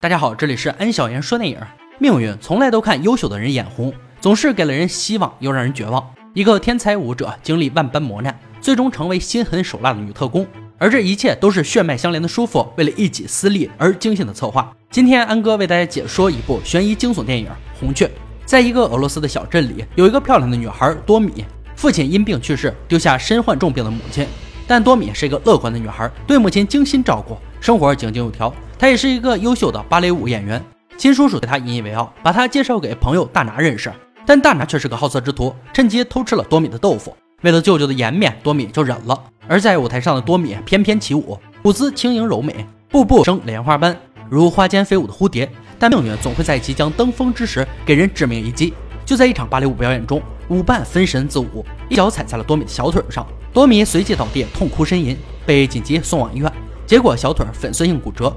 大家好，这里是安小言说电影。命运从来都看优秀的人眼红，总是给了人希望，又让人绝望。一个天才舞者经历万般磨难，最终成为心狠手辣的女特工，而这一切都是血脉相连的叔父为了一己私利而精心的策划。今天安哥为大家解说一部悬疑惊悚电影《红雀》。在一个俄罗斯的小镇里，有一个漂亮的女孩多米，父亲因病去世，丢下身患重病的母亲。但多米是一个乐观的女孩，对母亲精心照顾，生活井井有条。他也是一个优秀的芭蕾舞演员，亲叔叔对他引以为傲，把他介绍给朋友大拿认识。但大拿却是个好色之徒，趁机偷吃了多米的豆腐。为了舅舅的颜面，多米就忍了。而在舞台上的多米翩翩起舞，舞姿轻盈柔美，步步生莲花般，如花间飞舞的蝴蝶。但命运总会在即将登峰之时给人致命一击。就在一场芭蕾舞表演中，舞伴分神自舞，一脚踩在了多米的小腿上，多米随即倒地痛哭呻吟，被紧急送往医院，结果小腿粉碎性骨折。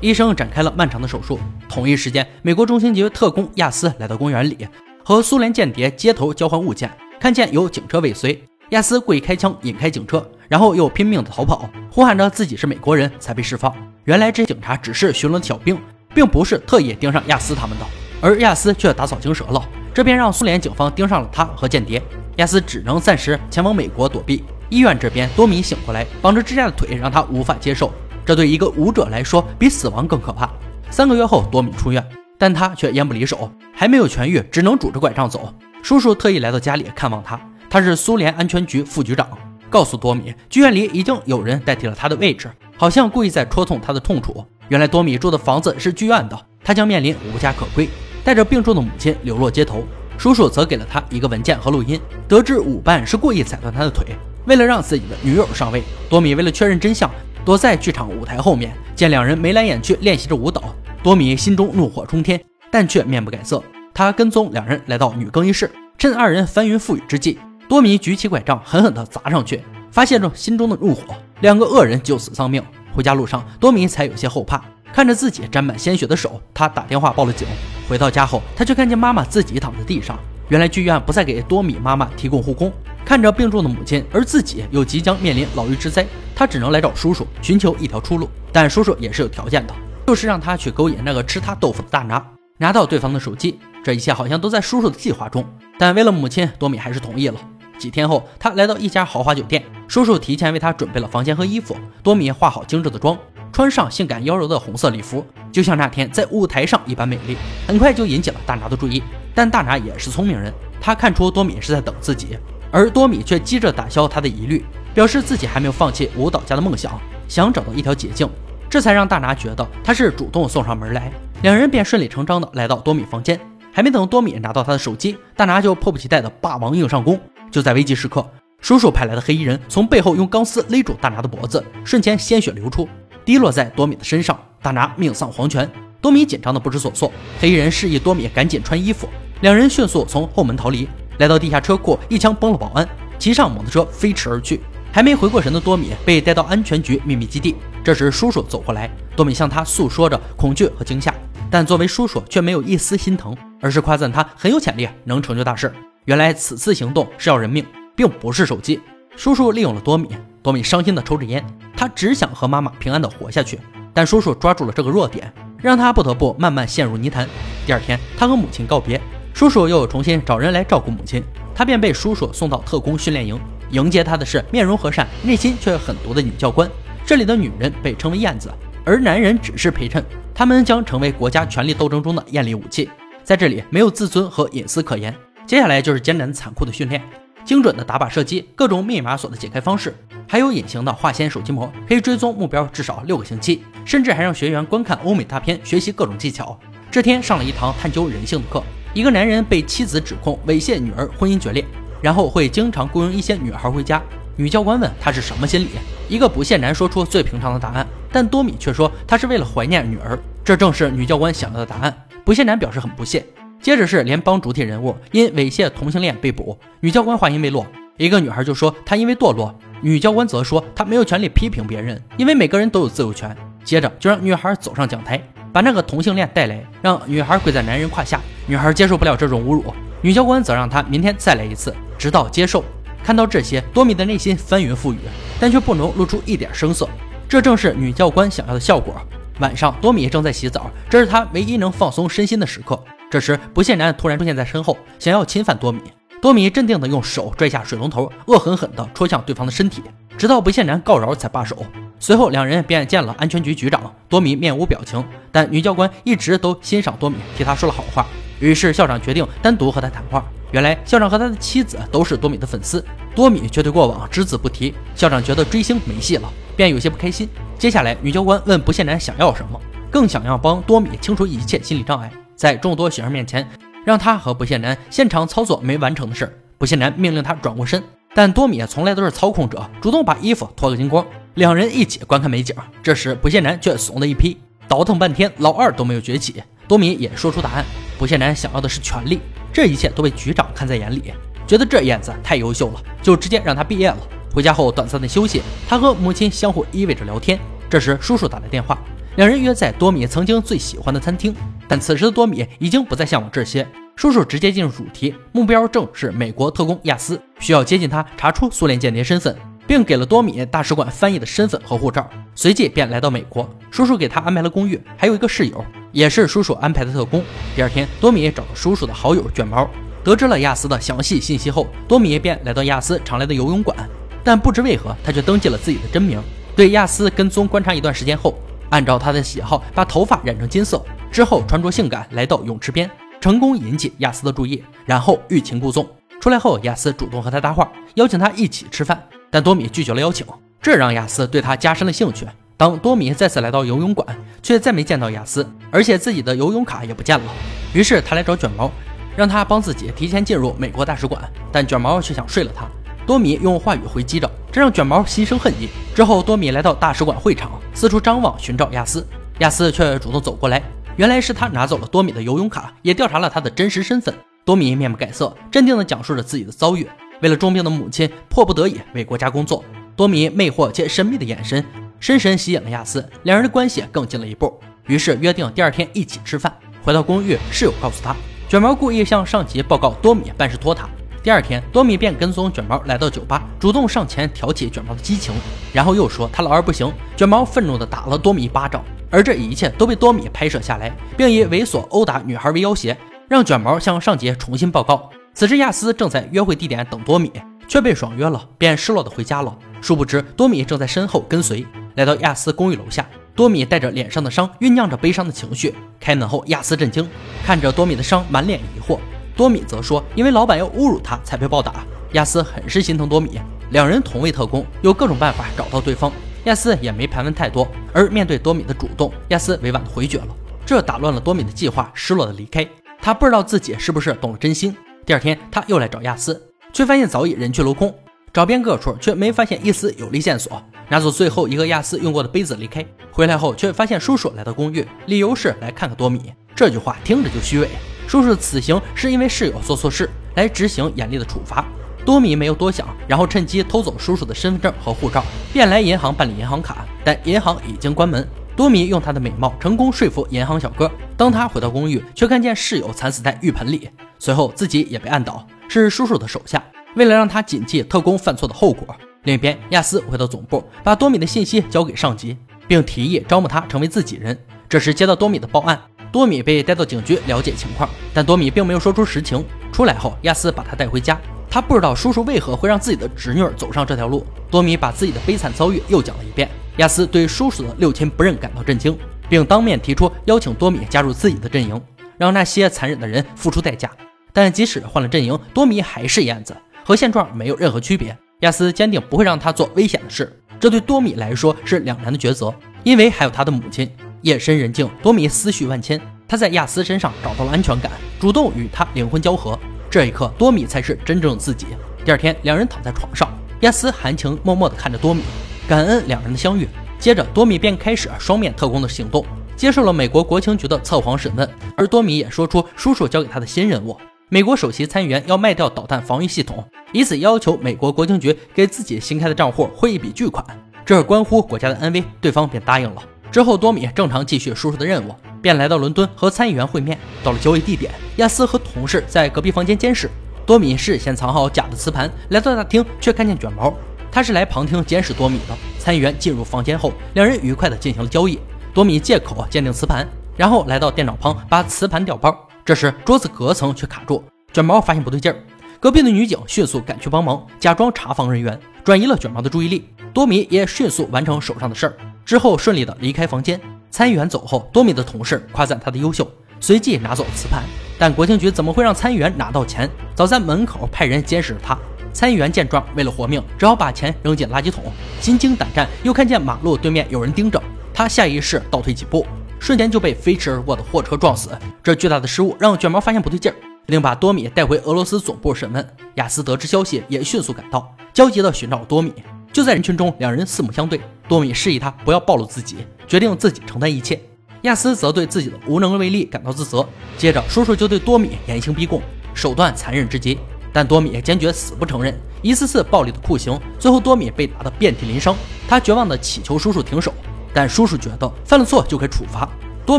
医生展开了漫长的手术。同一时间，美国中情局特工亚斯来到公园里，和苏联间谍接头交换物件。看见有警车尾随，亚斯故意开枪引开警车，然后又拼命的逃跑，呼喊着自己是美国人才被释放。原来这些警察只是巡逻的小兵，并不是特意盯上亚斯他们的。而亚斯却打草惊蛇了，这便让苏联警方盯上了他和间谍。亚斯只能暂时前往美国躲避。医院这边，多米醒过来，绑着支架的腿让他无法接受。这对一个舞者来说比死亡更可怕。三个月后，多米出院，但他却烟不离手，还没有痊愈，只能拄着拐杖走。叔叔特意来到家里看望他，他是苏联安全局副局长，告诉多米，剧院里已经有人代替了他的位置，好像故意在戳痛他的痛处。原来多米住的房子是剧院的，他将面临无家可归，带着病重的母亲流落街头。叔叔则给了他一个文件和录音，得知舞伴是故意踩断他的腿，为了让自己的女友上位。多米为了确认真相。躲在剧场舞台后面，见两人眉来眼去练习着舞蹈，多米心中怒火冲天，但却面不改色。他跟踪两人来到女更衣室，趁二人翻云覆雨之际，多米举起拐杖狠狠地砸上去，发泄着心中的怒火。两个恶人就此丧命。回家路上，多米才有些后怕，看着自己沾满鲜血的手，他打电话报了警。回到家后，他却看见妈妈自己躺在地上。原来剧院不再给多米妈妈提供护工。看着病重的母亲，而自己又即将面临牢狱之灾，他只能来找叔叔寻求一条出路。但叔叔也是有条件的，就是让他去勾引那个吃他豆腐的大拿，拿到对方的手机。这一切好像都在叔叔的计划中，但为了母亲，多米还是同意了。几天后，他来到一家豪华酒店，叔叔提前为他准备了房间和衣服。多米化好精致的妆，穿上性感妖娆的红色礼服，就像那天在舞台上一般美丽。很快就引起了大拿的注意，但大拿也是聪明人，他看出多米是在等自己。而多米却急着打消他的疑虑，表示自己还没有放弃舞蹈家的梦想，想找到一条捷径，这才让大拿觉得他是主动送上门来。两人便顺理成章的来到多米房间，还没等多米拿到他的手机，大拿就迫不及待的霸王硬上弓。就在危急时刻，叔叔派来的黑衣人从背后用钢丝勒住大拿的脖子，瞬间鲜血流出，滴落在多米的身上，大拿命丧黄泉。多米紧张的不知所措，黑衣人示意多米赶紧穿衣服，两人迅速从后门逃离。来到地下车库，一枪崩了保安，骑上摩托车飞驰而去。还没回过神的多米被带到安全局秘密基地。这时叔叔走过来，多米向他诉说着恐惧和惊吓，但作为叔叔却没有一丝心疼，而是夸赞他很有潜力，能成就大事。原来此次行动是要人命，并不是手机。叔叔利用了多米，多米伤心的抽着烟，他只想和妈妈平安的活下去。但叔叔抓住了这个弱点，让他不得不慢慢陷入泥潭。第二天，他和母亲告别。叔叔又重新找人来照顾母亲，他便被叔叔送到特工训练营。迎接他的是面容和善、内心却狠毒的女教官。这里的女人被称为燕子，而男人只是陪衬。他们将成为国家权力斗争中的艳丽武器。在这里，没有自尊和隐私可言。接下来就是艰难残酷的训练，精准的打靶射击，各种密码锁的解开方式，还有隐形的化纤手机膜，可以追踪目标至少六个星期。甚至还让学员观看欧美大片，学习各种技巧。这天上了一堂探究人性的课。一个男人被妻子指控猥亵女儿，婚姻决裂，然后会经常雇佣一些女孩回家。女教官问他是什么心理，一个不屑男说出最平常的答案，但多米却说他是为了怀念女儿，这正是女教官想要的答案。不屑男表示很不屑。接着是联邦主体人物因猥亵同性恋被捕，女教官话音未落，一个女孩就说她因为堕落，女教官则说她没有权利批评别人，因为每个人都有自由权。接着就让女孩走上讲台。把那个同性恋带来，让女孩跪在男人胯下。女孩接受不了这种侮辱，女教官则让她明天再来一次，直到接受。看到这些，多米的内心翻云覆雨，但却不能露出一点声色。这正是女教官想要的效果。晚上，多米正在洗澡，这是他唯一能放松身心的时刻。这时，不谢男突然出现在身后，想要侵犯多米。多米镇定地用手拽下水龙头，恶狠狠地戳向对方的身体，直到不谢男告饶才罢手。随后，两人便见了安全局局长。多米面无表情，但女教官一直都欣赏多米，替他说了好话。于是校长决定单独和他谈话。原来，校长和他的妻子都是多米的粉丝，多米却对过往只字不提。校长觉得追星没戏了，便有些不开心。接下来，女教官问不谢男想要什么，更想要帮多米清除一切心理障碍，在众多学生面前。让他和不谢男现场操作没完成的事儿，不谢男命令他转过身，但多米从来都是操控者，主动把衣服脱个精光，两人一起观看美景。这时不谢男却怂了一批，倒腾半天，老二都没有崛起。多米也说出答案，不谢男想要的是权力，这一切都被局长看在眼里，觉得这燕子太优秀了，就直接让他毕业了。回家后短暂的休息，他和母亲相互依偎着聊天。这时叔叔打来电话。两人约在多米曾经最喜欢的餐厅，但此时的多米已经不再向往这些。叔叔直接进入主题，目标正是美国特工亚斯，需要接近他，查出苏联间谍身份，并给了多米大使馆翻译的身份和护照。随即便来到美国，叔叔给他安排了公寓，还有一个室友，也是叔叔安排的特工。第二天，多米找到叔叔的好友卷毛，得知了亚斯的详细信息后，多米便来到亚斯常来的游泳馆，但不知为何，他却登记了自己的真名。对亚斯跟踪观察一段时间后。按照他的喜好，把头发染成金色，之后穿着性感来到泳池边，成功引起亚斯的注意，然后欲擒故纵。出来后，亚斯主动和他搭话，邀请他一起吃饭，但多米拒绝了邀请，这让亚斯对他加深了兴趣。当多米再次来到游泳馆，却再没见到亚斯，而且自己的游泳卡也不见了。于是他来找卷毛，让他帮自己提前进入美国大使馆，但卷毛却想睡了他。多米用话语回击着，这让卷毛心生恨意。之后，多米来到大使馆会场，四处张望寻找亚斯，亚斯却主动走过来。原来是他拿走了多米的游泳卡，也调查了他的真实身份。多米面不改色，镇定地讲述着自己的遭遇。为了重病的母亲，迫不得已为国家工作。多米魅惑且神秘的眼神，深深吸引了亚斯，两人的关系更近了一步。于是约定第二天一起吃饭。回到公寓，室友告诉他，卷毛故意向上级报告多米办事拖沓。第二天，多米便跟踪卷毛来到酒吧，主动上前挑起卷毛的激情，然后又说他老二不行。卷毛愤怒地打了多米一巴掌，而这一切都被多米拍摄下来，并以猥琐殴打女孩为要挟，让卷毛向上级重新报告。此时，亚斯正在约会地点等多米，却被爽约了，便失落的回家了。殊不知，多米正在身后跟随，来到亚斯公寓楼下。多米带着脸上的伤，酝酿着悲伤的情绪。开门后，亚斯震惊，看着多米的伤，满脸疑惑。多米则说：“因为老板要侮辱他，才被暴打。”亚斯很是心疼多米，两人同为特工，有各种办法找到对方。亚斯也没盘问太多，而面对多米的主动，亚斯委婉的回绝了，这打乱了多米的计划，失落的离开。他不知道自己是不是动了真心。第二天，他又来找亚斯，却发现早已人去楼空，找遍各处却没发现一丝有力线索。拿走最后一个亚斯用过的杯子离开，回来后却发现叔叔来到公寓，理由是来看看多米。这句话听着就虚伪。叔叔此行是因为室友做错事，来执行严厉的处罚。多米没有多想，然后趁机偷走叔叔的身份证和护照，便来银行办理银行卡。但银行已经关门。多米用他的美貌成功说服银行小哥。当他回到公寓，却看见室友惨死在浴盆里，随后自己也被按倒，是叔叔的手下。为了让他谨记特工犯错的后果，另一边，亚斯回到总部，把多米的信息交给上级，并提议招募他成为自己人。这时接到多米的报案。多米被带到警局了解情况，但多米并没有说出实情。出来后，亚斯把他带回家。他不知道叔叔为何会让自己的侄女走上这条路。多米把自己的悲惨遭遇又讲了一遍。亚斯对叔叔的六亲不认感到震惊，并当面提出邀请多米加入自己的阵营，让那些残忍的人付出代价。但即使换了阵营，多米还是燕子，和现状没有任何区别。亚斯坚定不会让他做危险的事，这对多米来说是两难的抉择，因为还有他的母亲。夜深人静，多米思绪万千。他在亚斯身上找到了安全感，主动与他灵魂交合。这一刻，多米才是真正的自己。第二天，两人躺在床上，亚斯含情脉脉地看着多米，感恩两人的相遇。接着，多米便开始双面特工的行动，接受了美国国情局的测谎审问。而多米也说出叔叔交给他的新任务：美国首席参议员要卖掉导弹防御系统，以此要求美国国情局给自己新开的账户汇一笔巨款，这关乎国家的安危。对方便答应了。之后，多米正常继续叔叔的任务，便来到伦敦和参议员会面。到了交易地点，亚斯和同事在隔壁房间监视。多米事先藏好假的磁盘，来到大厅却看见卷毛，他是来旁听监视多米的。参议员进入房间后，两人愉快地进行了交易。多米借口鉴定磁盘，然后来到电脑旁把磁盘调包。这时桌子隔层却卡住，卷毛发现不对劲儿，隔壁的女警迅速赶去帮忙，假装查房人员，转移了卷毛的注意力。多米也迅速完成手上的事儿，之后顺利的离开房间。参议员走后，多米的同事夸赞他的优秀，随即拿走磁盘。但国情局怎么会让参议员拿到钱？早在门口派人监视着他。参议员见状，为了活命，只好把钱扔进垃圾桶。心惊胆战，又看见马路对面有人盯着他，下意识倒退几步。瞬间就被飞驰而过的货车撞死。这巨大的失误让卷毛发现不对劲儿，另把多米带回俄罗斯总部审问。亚斯得知消息也迅速赶到，焦急地寻找多米。就在人群中，两人四目相对。多米示意他不要暴露自己，决定自己承担一切。亚斯则对自己的无能为力感到自责。接着，叔叔就对多米严刑逼供，手段残忍至极。但多米坚决死不承认，一次次暴力的酷刑，最后多米被打得遍体鳞伤。他绝望地祈求叔叔停手。但叔叔觉得犯了错就该处罚。多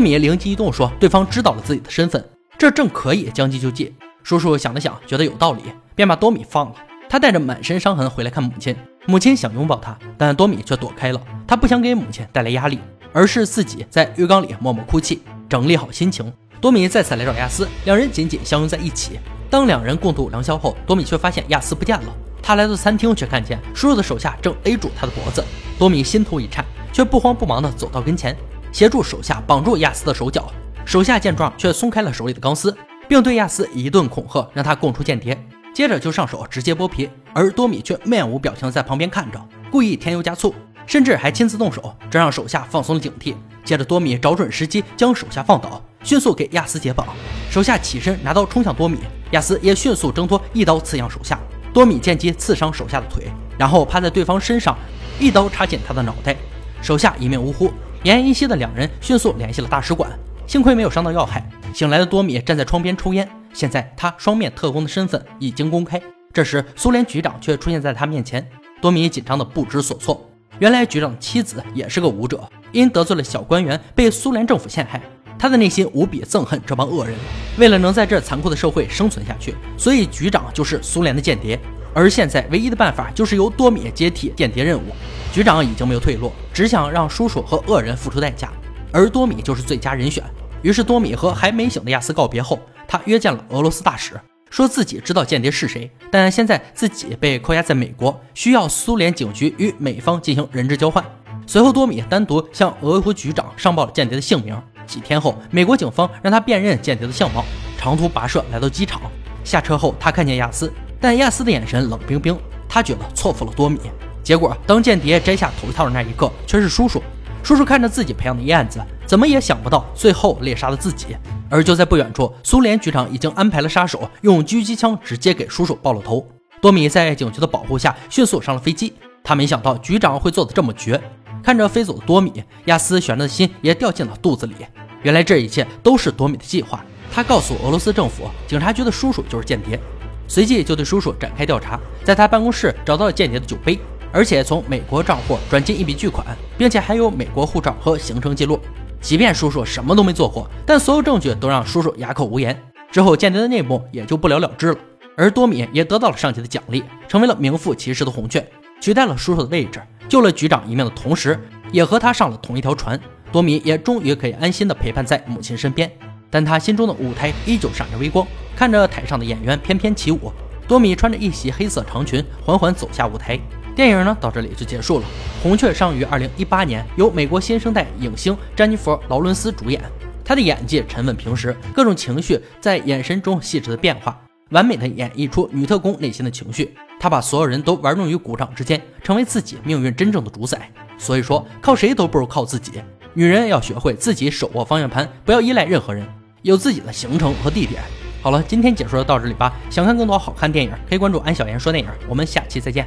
米灵机一动说：“对方知道了自己的身份，这正可以将计就计。”叔叔想了想，觉得有道理，便把多米放了。他带着满身伤痕回来看母亲，母亲想拥抱他，但多米却躲开了。他不想给母亲带来压力，而是自己在浴缸里默默哭泣，整理好心情。多米再次来找亚斯，两人紧紧相拥在一起。当两人共度良宵后，多米却发现亚斯不见了。他来到餐厅，却看见叔叔的手下正勒住他的脖子。多米心头一颤。却不慌不忙地走到跟前，协助手下绑住亚斯的手脚。手下见状，却松开了手里的钢丝，并对亚斯一顿恐吓，让他供出间谍。接着就上手直接剥皮，而多米却面无表情在旁边看着，故意添油加醋，甚至还亲自动手，这让手下放松了警惕。接着多米找准时机将手下放倒，迅速给亚斯解绑。手下起身拿刀冲向多米，亚斯也迅速挣脱，一刀刺向手下。多米见机刺伤手下的腿，然后趴在对方身上，一刀插进他的脑袋。手下一命呜呼，奄奄一息的两人迅速联系了大使馆，幸亏没有伤到要害。醒来的多米站在窗边抽烟，现在他双面特工的身份已经公开。这时，苏联局长却出现在他面前，多米紧张的不知所措。原来，局长的妻子也是个舞者，因得罪了小官员，被苏联政府陷害。他的内心无比憎恨这帮恶人，为了能在这残酷的社会生存下去，所以局长就是苏联的间谍。而现在唯一的办法就是由多米接替间谍任务。局长已经没有退路，只想让叔叔和恶人付出代价，而多米就是最佳人选。于是多米和还没醒的亚斯告别后，他约见了俄罗斯大使，说自己知道间谍是谁，但现在自己被扣押在美国，需要苏联警局与美方进行人质交换。随后多米单独向俄国局长上报了间谍的姓名。几天后，美国警方让他辨认间谍的相貌，长途跋涉来到机场。下车后，他看见亚斯，但亚斯的眼神冷冰冰，他觉得错付了多米。结果，当间谍摘下头套的那一刻，却是叔叔。叔叔看着自己培养的燕子，怎么也想不到最后猎杀了自己。而就在不远处，苏联局长已经安排了杀手，用狙击枪直接给叔叔爆了头。多米在警局的保护下迅速上了飞机。他没想到局长会做的这么绝。看着飞走的多米，亚斯悬着的心也掉进了肚子里。原来这一切都是多米的计划。他告诉俄罗斯政府，警察局的叔叔就是间谍，随即就对叔叔展开调查，在他办公室找到了间谍的酒杯。而且从美国账户转进一笔巨款，并且还有美国护照和行程记录。即便叔叔什么都没做过，但所有证据都让叔叔哑口无言。之后间谍的内幕也就不了了之了。而多米也得到了上级的奖励，成为了名副其实的红雀，取代了叔叔的位置，救了局长一命的同时，也和他上了同一条船。多米也终于可以安心的陪伴在母亲身边，但他心中的舞台依旧闪着微光。看着台上的演员翩翩起舞，多米穿着一袭黑色长裙，缓缓走下舞台。电影呢到这里就结束了。红雀上于二零一八年，由美国新生代影星詹妮弗·劳伦斯主演。她的演技沉稳平实，各种情绪在眼神中细致的变化，完美的演绎出女特工内心的情绪。她把所有人都玩弄于股掌之间，成为自己命运真正的主宰。所以说，靠谁都不如靠自己。女人要学会自己手握方向盘，不要依赖任何人，有自己的行程和地点。好了，今天解说就到这里吧。想看更多好看电影，可以关注安小言说电影。我们下期再见。